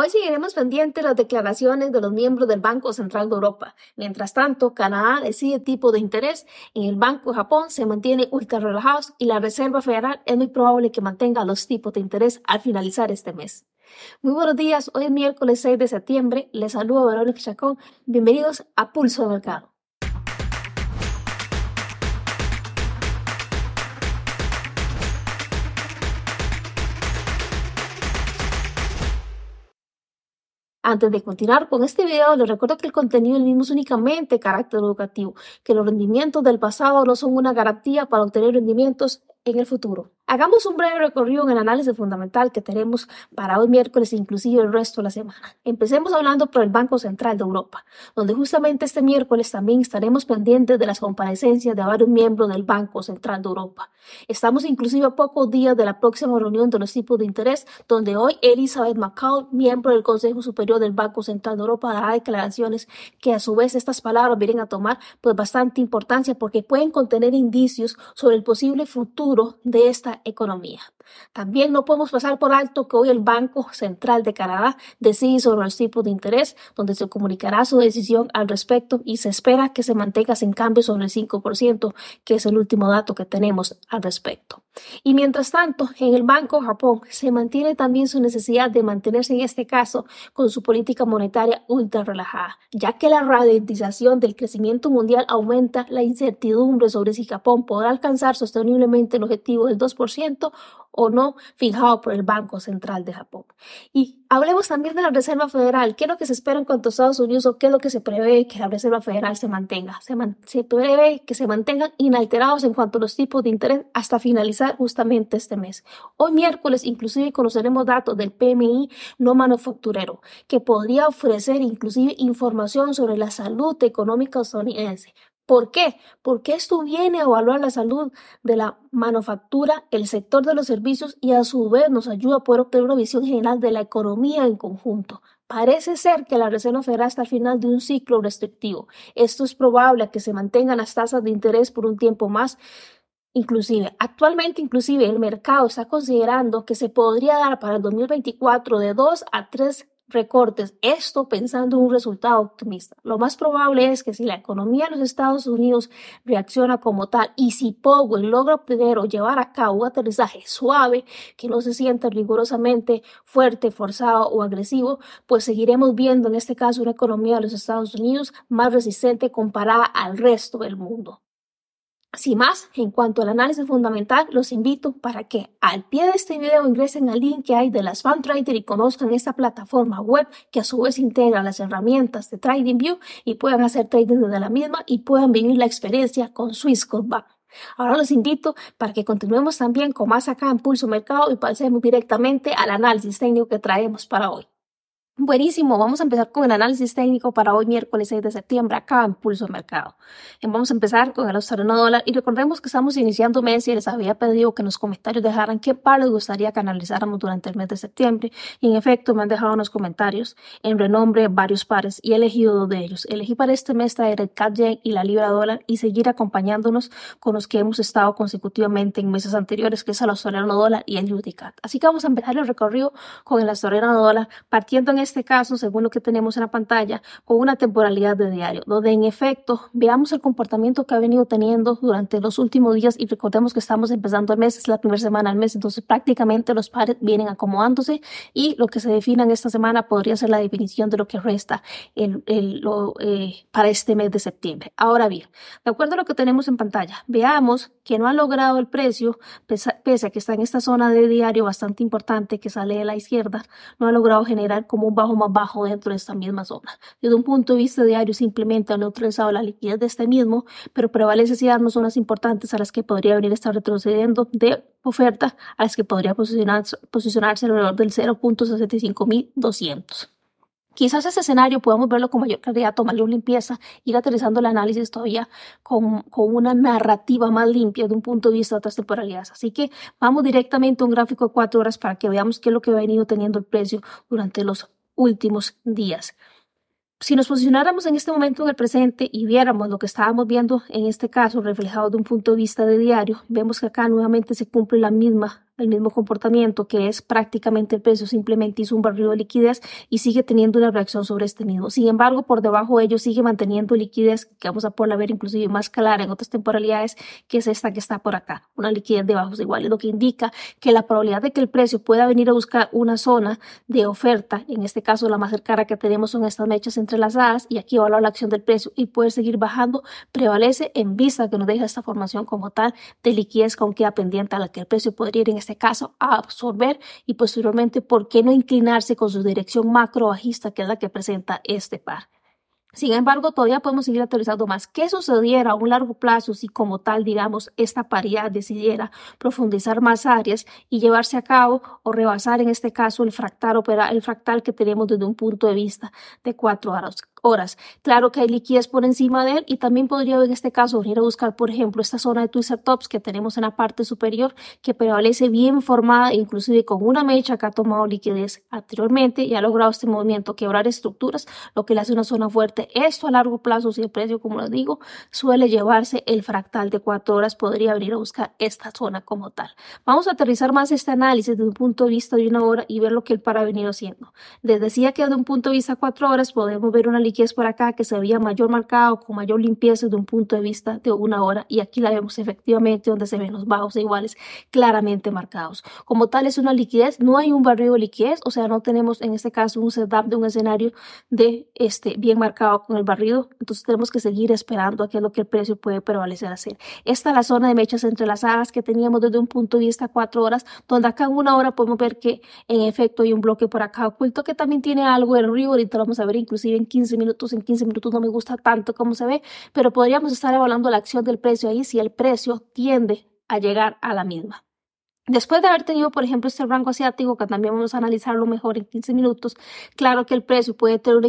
Hoy seguiremos pendientes las declaraciones de los miembros del Banco Central de Europa. Mientras tanto, Canadá decide tipo de interés, en el Banco de Japón se mantiene ultra relajados y la Reserva Federal es muy probable que mantenga los tipos de interés al finalizar este mes. Muy buenos días, hoy es miércoles 6 de septiembre, les saludo Verónica Chacón, bienvenidos a Pulso de Mercado. Antes de continuar con este video, les recuerdo que el contenido del mismo es únicamente carácter educativo, que los rendimientos del pasado no son una garantía para obtener rendimientos en el futuro. Hagamos un breve recorrido en el análisis fundamental que tenemos para hoy miércoles e inclusive el resto de la semana. Empecemos hablando por el Banco Central de Europa, donde justamente este miércoles también estaremos pendientes de las comparecencias de varios miembros del Banco Central de Europa. Estamos inclusive a pocos días de la próxima reunión de los tipos de interés, donde hoy Elizabeth McCall, miembro del Consejo Superior del Banco Central de Europa, dará declaraciones que a su vez estas palabras vienen a tomar pues bastante importancia porque pueden contener indicios sobre el posible futuro de esta economía. También no podemos pasar por alto que hoy el Banco Central de Canadá decide sobre los tipos de interés, donde se comunicará su decisión al respecto y se espera que se mantenga sin cambio sobre el 5%, que es el último dato que tenemos al respecto. Y mientras tanto, en el Banco Japón se mantiene también su necesidad de mantenerse en este caso con su política monetaria ultra relajada, ya que la ralentización del crecimiento mundial aumenta la incertidumbre sobre si Japón podrá alcanzar sosteniblemente el objetivo del 2% o no fijado por el Banco Central de Japón. Y hablemos también de la Reserva Federal. ¿Qué es lo que se espera en cuanto a Estados Unidos o qué es lo que se prevé que la Reserva Federal se mantenga? Se, se prevé que se mantengan inalterados en cuanto a los tipos de interés hasta finalizar justamente este mes. Hoy miércoles inclusive conoceremos datos del PMI no manufacturero que podría ofrecer inclusive información sobre la salud económica estadounidense. ¿Por qué? Porque esto viene a evaluar la salud de la manufactura, el sector de los servicios y a su vez nos ayuda a poder obtener una visión general de la economía en conjunto. Parece ser que la Reserva Federal está al final de un ciclo restrictivo. Esto es probable que se mantengan las tasas de interés por un tiempo más. Inclusive, actualmente inclusive el mercado está considerando que se podría dar para el 2024 de 2 a 3 recortes, esto pensando en un resultado optimista. Lo más probable es que si la economía de los Estados Unidos reacciona como tal y si Powell logra obtener o llevar a cabo un aterrizaje suave, que no se sienta rigurosamente fuerte, forzado o agresivo, pues seguiremos viendo en este caso una economía de los Estados Unidos más resistente comparada al resto del mundo. Sin más, en cuanto al análisis fundamental, los invito para que al pie de este video ingresen al link que hay de las FanTrader y conozcan esta plataforma web que a su vez integra las herramientas de TradingView y puedan hacer trading desde la misma y puedan vivir la experiencia con Swissquote. Ahora los invito para que continuemos también con más acá en Pulso Mercado y pasemos directamente al análisis técnico que traemos para hoy. Buenísimo, vamos a empezar con el análisis técnico para hoy miércoles 6 de septiembre acá en Pulso Mercado. Vamos a empezar con el australiano dólar y recordemos que estamos iniciando mes y les había pedido que en los comentarios dejaran qué par les gustaría que analizáramos durante el mes de septiembre y en efecto me han dejado en los comentarios en renombre varios pares y he elegido dos de ellos. Elegí para este mes traer el CAD y la libra dólar y seguir acompañándonos con los que hemos estado consecutivamente en meses anteriores que es el australiano dólar y el UDCAT. Así que vamos a empezar el recorrido con el australiano dólar partiendo en este caso, según lo que tenemos en la pantalla, con una temporalidad de diario, donde en efecto veamos el comportamiento que ha venido teniendo durante los últimos días y recordemos que estamos empezando el mes, es la primera semana del mes, entonces prácticamente los pares vienen acomodándose y lo que se defina en esta semana podría ser la definición de lo que resta el, lo, eh, para este mes de septiembre. Ahora bien, de acuerdo a lo que tenemos en pantalla, veamos que no ha logrado el precio, pese, pese a que está en esta zona de diario bastante importante que sale de la izquierda, no ha logrado generar como un bajo más bajo dentro de esta misma zona. Desde un punto de vista diario simplemente ha neutralizado la liquidez de este mismo, pero prevalece si darnos zonas importantes a las que podría venir a estar retrocediendo de oferta a las que podría posicionarse, posicionarse alrededor del 0.65200. Quizás ese escenario podamos verlo con mayor claridad, una limpieza, ir aterrizando el análisis todavía con, con, una narrativa más limpia de un punto de vista de otras temporalidades. Así que vamos directamente a un gráfico de cuatro horas para que veamos qué es lo que ha venido teniendo el precio durante los últimos días. Si nos posicionáramos en este momento en el presente y viéramos lo que estábamos viendo en este caso reflejado de un punto de vista de diario, vemos que acá nuevamente se cumple la misma el mismo comportamiento que es prácticamente el precio simplemente hizo un barrido de liquidez y sigue teniendo una reacción sobre este mismo. Sin embargo, por debajo de ello sigue manteniendo liquidez que vamos a poder ver inclusive más clara en otras temporalidades que es esta que está por acá, una liquidez de bajos iguales, lo que indica que la probabilidad de que el precio pueda venir a buscar una zona de oferta, en este caso la más cercana que tenemos son estas mechas entrelazadas y aquí va la acción del precio y puede seguir bajando, prevalece en vista que nos deja esta formación como tal de liquidez con queda pendiente a la que el precio podría ir en este caso a absorber y posteriormente, ¿por qué no inclinarse con su dirección macro bajista que es la que presenta este par? Sin embargo, todavía podemos seguir actualizando más. ¿Qué sucediera a un largo plazo si como tal, digamos, esta paridad decidiera profundizar más áreas y llevarse a cabo o rebasar en este caso el fractal, el fractal que tenemos desde un punto de vista de cuatro horas? Horas. Claro que hay liquidez por encima de él y también podría en este caso venir a buscar, por ejemplo, esta zona de Tops que tenemos en la parte superior que prevalece bien formada, inclusive con una mecha que ha tomado liquidez anteriormente y ha logrado este movimiento quebrar estructuras, lo que le hace una zona fuerte. Esto a largo plazo, si el precio, como les digo, suele llevarse el fractal de cuatro horas, podría venir a buscar esta zona como tal. Vamos a aterrizar más este análisis desde un punto de vista de una hora y ver lo que el par ha venido haciendo. Les decía que desde un punto de vista cuatro horas podemos ver una liquidez por acá que se veía mayor marcado, con mayor limpieza desde un punto de vista de una hora y aquí la vemos efectivamente donde se ven los bajos e iguales claramente marcados. Como tal es una liquidez, no hay un barrio de liquidez, o sea, no tenemos en este caso un setup de un escenario de este bien marcado con el barrido, entonces tenemos que seguir esperando a qué es lo que el precio puede prevalecer hacer. Esta es la zona de mechas entrelazadas que teníamos desde un punto de vista cuatro horas, donde acá en una hora podemos ver que en efecto hay un bloque por acá oculto que también tiene algo de río, ahorita lo vamos a ver inclusive en 15 minutos, en 15 minutos no me gusta tanto como se ve, pero podríamos estar evaluando la acción del precio ahí si el precio tiende a llegar a la misma. Después de haber tenido, por ejemplo, este rango asiático, que también vamos a analizarlo mejor en 15 minutos, claro que el precio puede tener una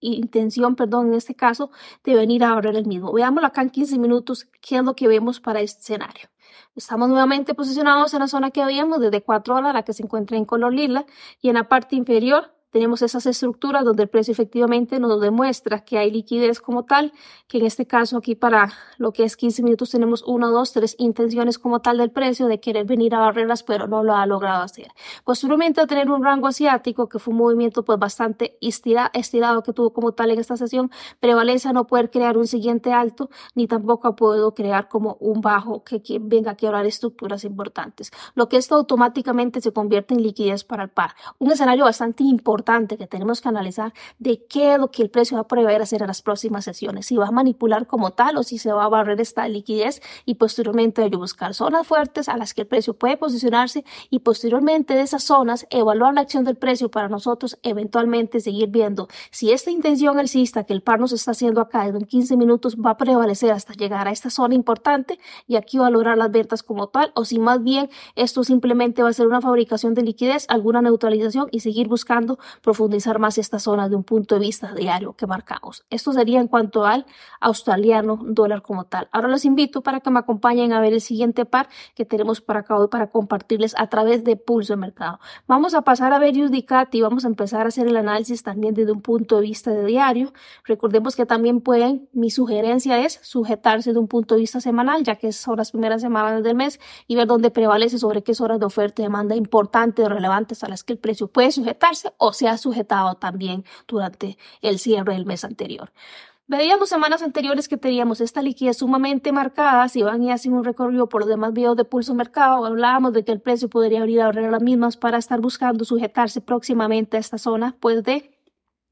intención, perdón, en este caso, de venir a abrir el mismo. Veámoslo acá en 15 minutos, qué es lo que vemos para este escenario. Estamos nuevamente posicionados en la zona que habíamos desde 4 horas, la que se encuentra en color lila, y en la parte inferior tenemos esas estructuras donde el precio efectivamente nos demuestra que hay liquidez como tal, que en este caso aquí para lo que es 15 minutos tenemos 1, 2, 3 intenciones como tal del precio de querer venir a barreras, pero no lo ha logrado hacer. Posteriormente a tener un rango asiático, que fue un movimiento pues bastante estirado que tuvo como tal en esta sesión, prevalece a no poder crear un siguiente alto, ni tampoco ha podido crear como un bajo que venga a quebrar estructuras importantes. Lo que esto automáticamente se convierte en liquidez para el par. Un escenario bastante importante que tenemos que analizar de qué es lo que el precio va a prever hacer en las próximas sesiones, si va a manipular como tal o si se va a barrer esta liquidez y posteriormente que buscar zonas fuertes a las que el precio puede posicionarse y posteriormente de esas zonas evaluar la acción del precio para nosotros eventualmente seguir viendo si esta intención alcista que el par nos está haciendo acá en 15 minutos va a prevalecer hasta llegar a esta zona importante y aquí valorar las ventas como tal o si más bien esto simplemente va a ser una fabricación de liquidez, alguna neutralización y seguir buscando profundizar más esta zona de un punto de vista diario que marcamos. Esto sería en cuanto al australiano dólar como tal. Ahora los invito para que me acompañen a ver el siguiente par que tenemos para acá hoy para compartirles a través de Pulso de Mercado. Vamos a pasar a ver USDCAT y vamos a empezar a hacer el análisis también desde un punto de vista de diario. Recordemos que también pueden, mi sugerencia es sujetarse de un punto de vista semanal, ya que son las primeras semanas del mes y ver dónde prevalece sobre qué horas de oferta y demanda importantes o relevantes a las que el precio puede sujetarse o se ha sujetado también durante el cierre del mes anterior. Veíamos semanas anteriores que teníamos esta liquidez sumamente marcada, si van y hacen un recorrido por los demás videos de pulso mercado, hablábamos de que el precio podría abrir a las mismas para estar buscando sujetarse próximamente a esta zona, pues de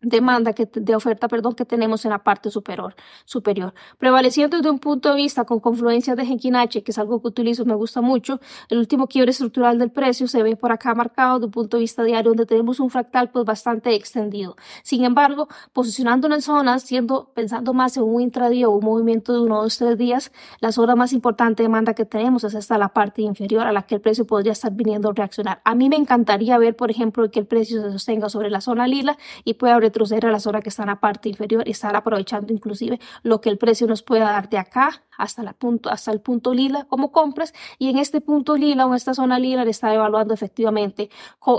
demanda que, de oferta perdón, que tenemos en la parte superior, superior. Prevaleciendo desde un punto de vista con confluencias de Genkinache, que es algo que utilizo, me gusta mucho, el último quiebre estructural del precio se ve por acá marcado de un punto de vista diario, donde tenemos un fractal pues bastante extendido. Sin embargo, posicionándonos en zonas, siendo, pensando más en un intradía o un movimiento de uno, dos, tres días, la zona más importante de demanda que tenemos es esta la parte inferior a la que el precio podría estar viniendo a reaccionar. A mí me encantaría ver, por ejemplo, que el precio se sostenga sobre la zona lila y pueda abrir retroceder a la zona que está en la parte inferior y estar aprovechando inclusive lo que el precio nos pueda dar de acá hasta, la punto, hasta el punto lila como compras y en este punto lila o en esta zona lila le está evaluando efectivamente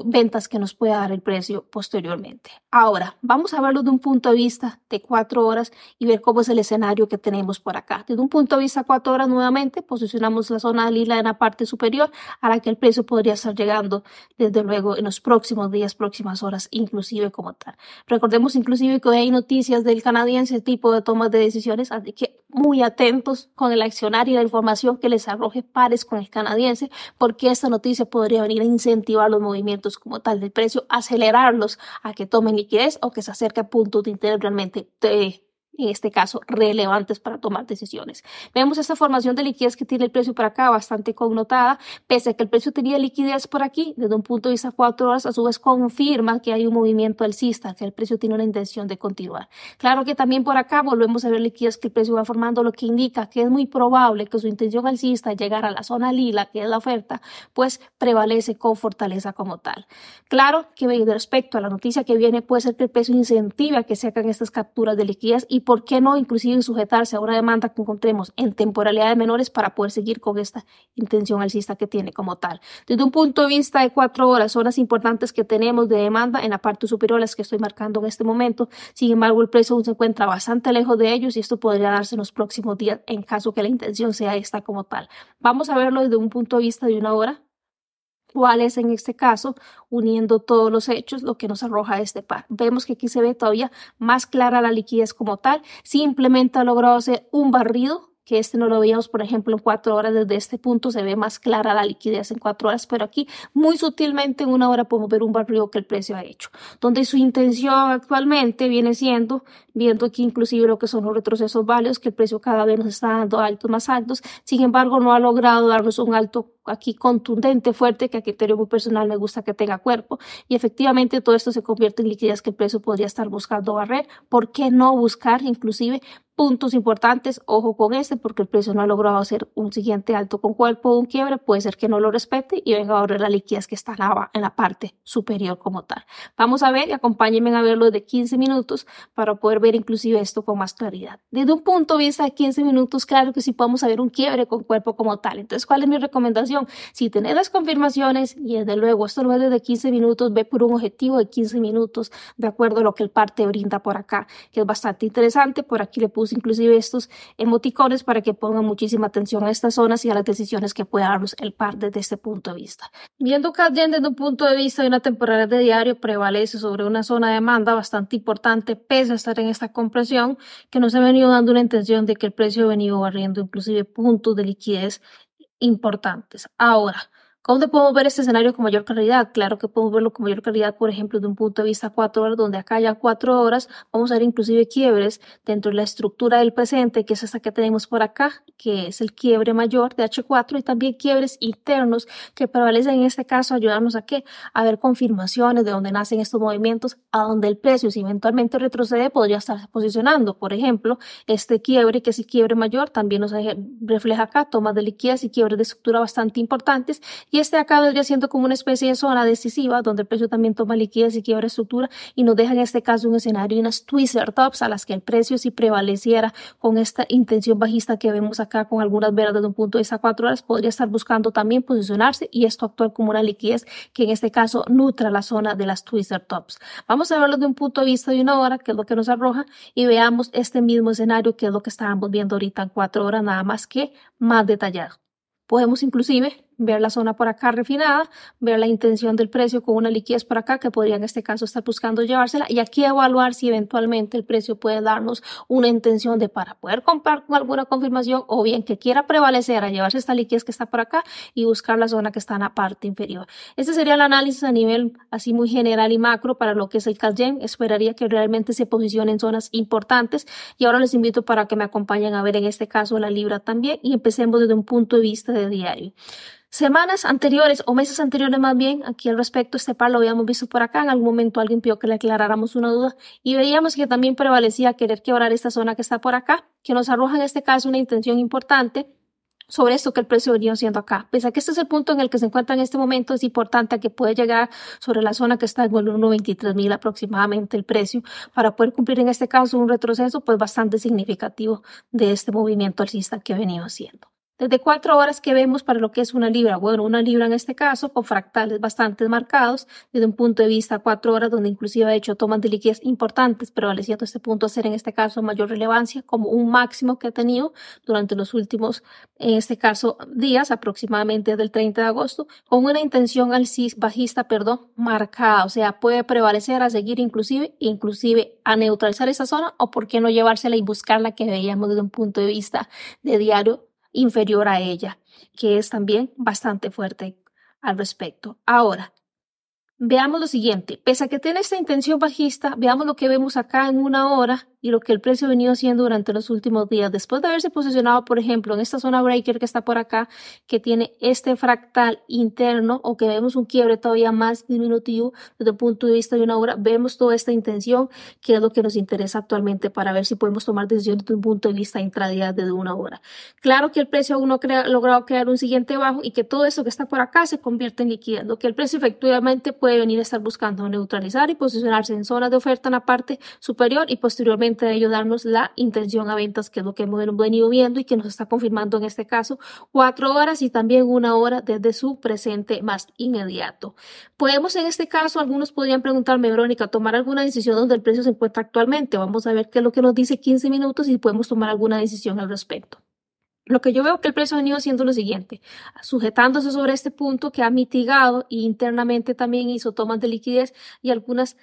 ventas que nos pueda dar el precio posteriormente. Ahora, vamos a verlo de un punto de vista de cuatro horas y ver cómo es el escenario que tenemos por acá. Desde un punto de vista cuatro horas nuevamente posicionamos la zona lila en la parte superior a la que el precio podría estar llegando desde luego en los próximos días, próximas horas, inclusive como tal. Recordemos inclusive que hoy hay noticias del canadiense tipo de tomas de decisiones, así que muy atentos con el accionar y la información que les arroje pares con el canadiense, porque esta noticia podría venir a incentivar los movimientos como tal del precio, acelerarlos a que tomen liquidez o que se acerque a puntos de interés realmente de en este caso, relevantes para tomar decisiones. Vemos esta formación de liquidez que tiene el precio por acá bastante connotada, pese a que el precio tenía liquidez por aquí, desde un punto de vista cuatro horas, a su vez confirma que hay un movimiento alcista, que el precio tiene una intención de continuar. Claro que también por acá volvemos a ver liquidez que el precio va formando, lo que indica que es muy probable que su intención alcista llegar a la zona lila, que es la oferta, pues prevalece con fortaleza como tal. Claro que respecto a la noticia que viene, puede ser que el precio incentive a que se hagan estas capturas de liquidez y por qué no inclusive sujetarse a una demanda que encontremos en temporalidad de menores para poder seguir con esta intención alcista que tiene como tal. Desde un punto de vista de cuatro horas, horas importantes que tenemos de demanda en la parte superior, las que estoy marcando en este momento, sin embargo el precio aún se encuentra bastante lejos de ellos y esto podría darse en los próximos días en caso que la intención sea esta como tal. Vamos a verlo desde un punto de vista de una hora cuál es en este caso, uniendo todos los hechos, lo que nos arroja este par. Vemos que aquí se ve todavía más clara la liquidez como tal. Simplemente ha logrado hacer un barrido que este no lo veíamos, por ejemplo, en cuatro horas. Desde este punto se ve más clara la liquidez en cuatro horas, pero aquí muy sutilmente en una hora podemos ver un barrio que el precio ha hecho, donde su intención actualmente viene siendo, viendo aquí inclusive lo que son los retrocesos válidos, que el precio cada vez nos está dando altos más altos, sin embargo no ha logrado darnos un alto aquí contundente, fuerte, que a criterio muy personal me gusta que tenga cuerpo, y efectivamente todo esto se convierte en liquidez que el precio podría estar buscando barrer, ¿por qué no buscar inclusive puntos importantes, ojo con este, porque el precio no ha logrado hacer un siguiente alto con cuerpo o un quiebre, puede ser que no lo respete y venga a abrir la liquidez que está en la parte superior como tal. Vamos a ver y acompáñenme a verlo de 15 minutos para poder ver inclusive esto con más claridad. Desde un punto de vista de 15 minutos, claro que sí podemos ver un quiebre con cuerpo como tal. Entonces, ¿cuál es mi recomendación? Si tenés las confirmaciones y desde luego esto no es desde 15 minutos, ve por un objetivo de 15 minutos de acuerdo a lo que el par te brinda por acá, que es bastante interesante. Por aquí le puse inclusive estos emoticones para que pongan muchísima atención a estas zonas y a las decisiones que pueda darnos el par desde este punto de vista. Viendo CADGEN desde un punto de vista de una temporada de diario prevalece sobre una zona de demanda bastante importante pese a estar en esta compresión que nos ha venido dando una intención de que el precio ha venido barriendo inclusive puntos de liquidez importantes. Ahora, ¿Cómo podemos ver este escenario con mayor claridad? Claro que podemos verlo con mayor claridad, por ejemplo, de un punto de vista cuatro horas, donde acá ya cuatro horas vamos a ver inclusive quiebres dentro de la estructura del presente, que es esta que tenemos por acá, que es el quiebre mayor de H4 y también quiebres internos que prevalecen en este caso ayudarnos a qué? A ver confirmaciones de dónde nacen estos movimientos, a donde el precio si eventualmente retrocede podría estar posicionando. Por ejemplo, este quiebre, que es el quiebre mayor, también nos refleja acá tomas de liquidez y quiebres de estructura bastante importantes y este acá vendría siendo como una especie de zona decisiva donde el precio también toma liquidez y quiebra estructura y nos deja en este caso un escenario y unas twister tops a las que el precio si prevaleciera con esta intención bajista que vemos acá con algunas velas desde un punto de vista cuatro horas podría estar buscando también posicionarse y esto actuar como una liquidez que en este caso nutra la zona de las twister tops. Vamos a verlo de un punto de vista de una hora que es lo que nos arroja y veamos este mismo escenario que es lo que estábamos viendo ahorita en cuatro horas nada más que más detallado. Podemos inclusive ver la zona por acá refinada, ver la intención del precio con una liquidez por acá que podría en este caso estar buscando llevársela y aquí evaluar si eventualmente el precio puede darnos una intención de para poder comprar con alguna confirmación o bien que quiera prevalecer a llevarse esta liquidez que está por acá y buscar la zona que está en la parte inferior. Este sería el análisis a nivel así muy general y macro para lo que es el CalGen. Esperaría que realmente se posicione en zonas importantes y ahora les invito para que me acompañen a ver en este caso la libra también y empecemos desde un punto de vista de diario. Semanas anteriores o meses anteriores más bien, aquí al respecto, este par lo habíamos visto por acá, en algún momento alguien pidió que le aclaráramos una duda y veíamos que también prevalecía querer quebrar esta zona que está por acá, que nos arroja en este caso una intención importante sobre esto que el precio venía siendo acá. Pese a que este es el punto en el que se encuentra en este momento, es importante que puede llegar sobre la zona que está en el 1.23 mil aproximadamente el precio para poder cumplir en este caso un retroceso pues bastante significativo de este movimiento alcista que ha venido haciendo. Desde cuatro horas que vemos para lo que es una libra, bueno, una libra en este caso con fractales bastante marcados, desde un punto de vista cuatro horas donde inclusive ha hecho tomas de liquidez importantes, prevaleciendo este punto a ser en este caso mayor relevancia como un máximo que ha tenido durante los últimos, en este caso, días, aproximadamente del 30 de agosto, con una intención alcista, bajista, perdón, marcada, o sea, puede prevalecer a seguir inclusive, inclusive a neutralizar esa zona o por qué no llevársela y buscarla que veíamos desde un punto de vista de diario inferior a ella, que es también bastante fuerte al respecto. Ahora, veamos lo siguiente. Pese a que tiene esta intención bajista, veamos lo que vemos acá en una hora y lo que el precio ha venido haciendo durante los últimos días. Después de haberse posicionado, por ejemplo, en esta zona breaker que está por acá, que tiene este fractal interno o que vemos un quiebre todavía más diminutivo desde el punto de vista de una hora, vemos toda esta intención que es lo que nos interesa actualmente para ver si podemos tomar decisiones desde un punto de vista intradía desde una hora. Claro que el precio aún no ha logrado crear un siguiente bajo y que todo esto que está por acá se convierte en liquidez, lo que el precio efectivamente puede venir a estar buscando neutralizar y posicionarse en zonas de oferta en la parte superior y posteriormente de ayudarnos la intención a ventas, que es lo que hemos venido viendo y que nos está confirmando en este caso cuatro horas y también una hora desde su presente más inmediato. Podemos en este caso, algunos podrían preguntarme, Verónica, tomar alguna decisión donde el precio se encuentra actualmente. Vamos a ver qué es lo que nos dice 15 minutos y podemos tomar alguna decisión al respecto. Lo que yo veo que el precio ha venido haciendo lo siguiente, sujetándose sobre este punto que ha mitigado y internamente también hizo tomas de liquidez y algunas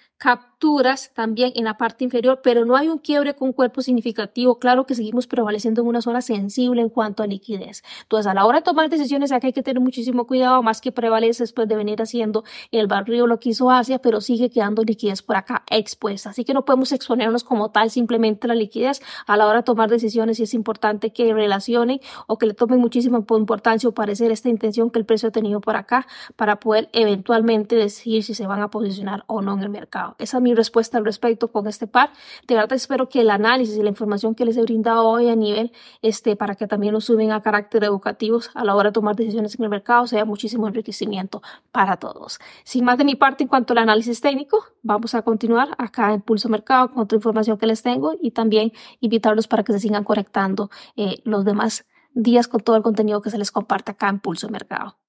capturas también en la parte inferior, pero no hay un quiebre con cuerpo significativo. Claro que seguimos prevaleciendo en una zona sensible en cuanto a liquidez. Entonces, a la hora de tomar decisiones, acá hay que tener muchísimo cuidado, más que prevalece después de venir haciendo el barrio lo que hizo Asia, pero sigue quedando liquidez por acá expuesta. Así que no podemos exponernos como tal simplemente la liquidez a la hora de tomar decisiones y es importante que relacione o que le tomen muchísima importancia o parecer esta intención que el precio ha tenido por acá para poder eventualmente decidir si se van a posicionar o no en el mercado. Esa es mi respuesta al respecto con este par. De verdad espero que el análisis y la información que les he brindado hoy a nivel este para que también lo suben a carácter educativos a la hora de tomar decisiones en el mercado sea muchísimo enriquecimiento para todos. Sin más de mi parte en cuanto al análisis técnico, vamos a continuar acá en Pulso Mercado con otra información que les tengo y también invitarlos para que se sigan conectando eh, los demás días con todo el contenido que se les comparte acá en Pulso Mercado.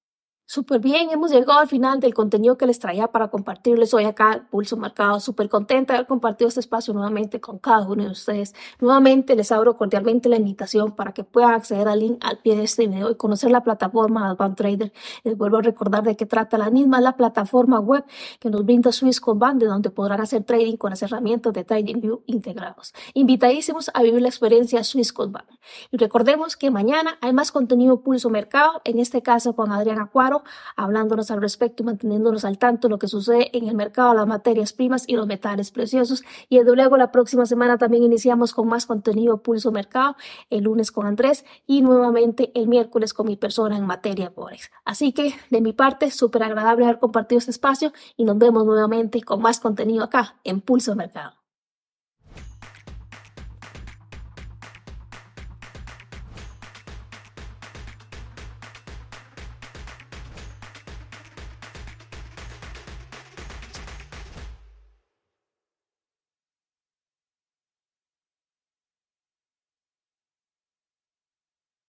Súper bien, hemos llegado al final del contenido que les traía para compartirles hoy acá, Pulso Marcado. Súper contenta de haber compartido este espacio nuevamente con cada uno de ustedes. Nuevamente les abro cordialmente la invitación para que puedan acceder al link al pie de este video y conocer la plataforma Advanced Trader. Les vuelvo a recordar de qué trata la misma, la plataforma web que nos brinda Swisscom de donde podrán hacer trading con las herramientas de TradingView integrados. Invitadísimos a vivir la experiencia Swisscom Y recordemos que mañana hay más contenido Pulso Mercado, en este caso con Adriana Cuaro hablándonos al respecto y manteniéndonos al tanto de lo que sucede en el mercado de las materias primas y los metales preciosos. Y desde luego la próxima semana también iniciamos con más contenido Pulso Mercado, el lunes con Andrés y nuevamente el miércoles con mi persona en materia Forex. Así que de mi parte, súper agradable haber compartido este espacio y nos vemos nuevamente con más contenido acá en Pulso Mercado.